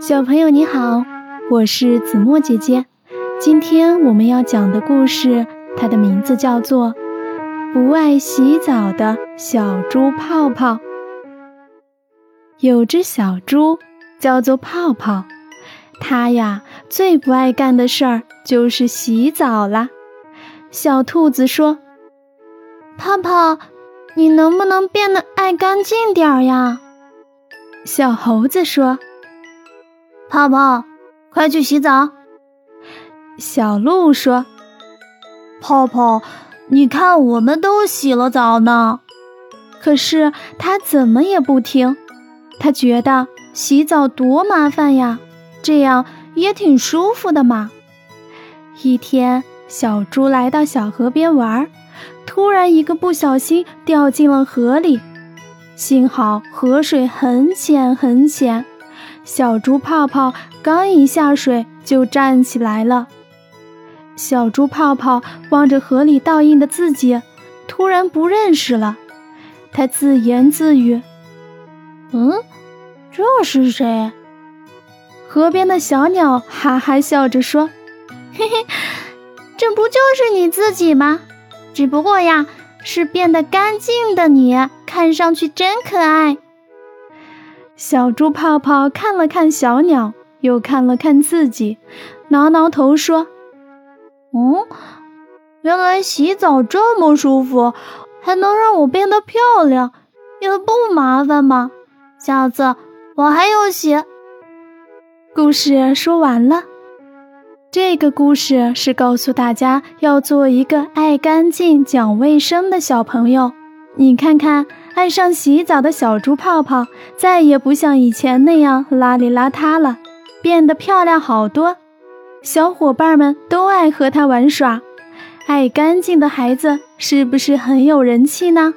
小朋友你好，我是子墨姐姐。今天我们要讲的故事，它的名字叫做《不爱洗澡的小猪泡泡》。有只小猪叫做泡泡，它呀最不爱干的事儿就是洗澡啦。小兔子说：“泡泡，你能不能变得爱干净点儿呀？”小猴子说。泡泡，快去洗澡。小鹿说：“泡泡，你看我们都洗了澡呢。”可是他怎么也不听，他觉得洗澡多麻烦呀，这样也挺舒服的嘛。一天，小猪来到小河边玩，突然一个不小心掉进了河里，幸好河水很浅很浅。小猪泡泡刚一下水就站起来了。小猪泡泡望着河里倒映的自己，突然不认识了。他自言自语：“嗯，这是谁？”河边的小鸟哈哈笑着说：“ 嘿嘿，这不就是你自己吗？只不过呀，是变得干净的你，看上去真可爱。”小猪泡泡看了看小鸟，又看了看自己，挠挠头说：“嗯，原来洗澡这么舒服，还能让我变得漂亮，也不麻烦吗？下次我还要洗。”故事说完了。这个故事是告诉大家要做一个爱干净、讲卫生的小朋友。你看看。爱上洗澡的小猪泡泡，再也不像以前那样邋里邋遢了，变得漂亮好多。小伙伴们都爱和它玩耍。爱干净的孩子是不是很有人气呢？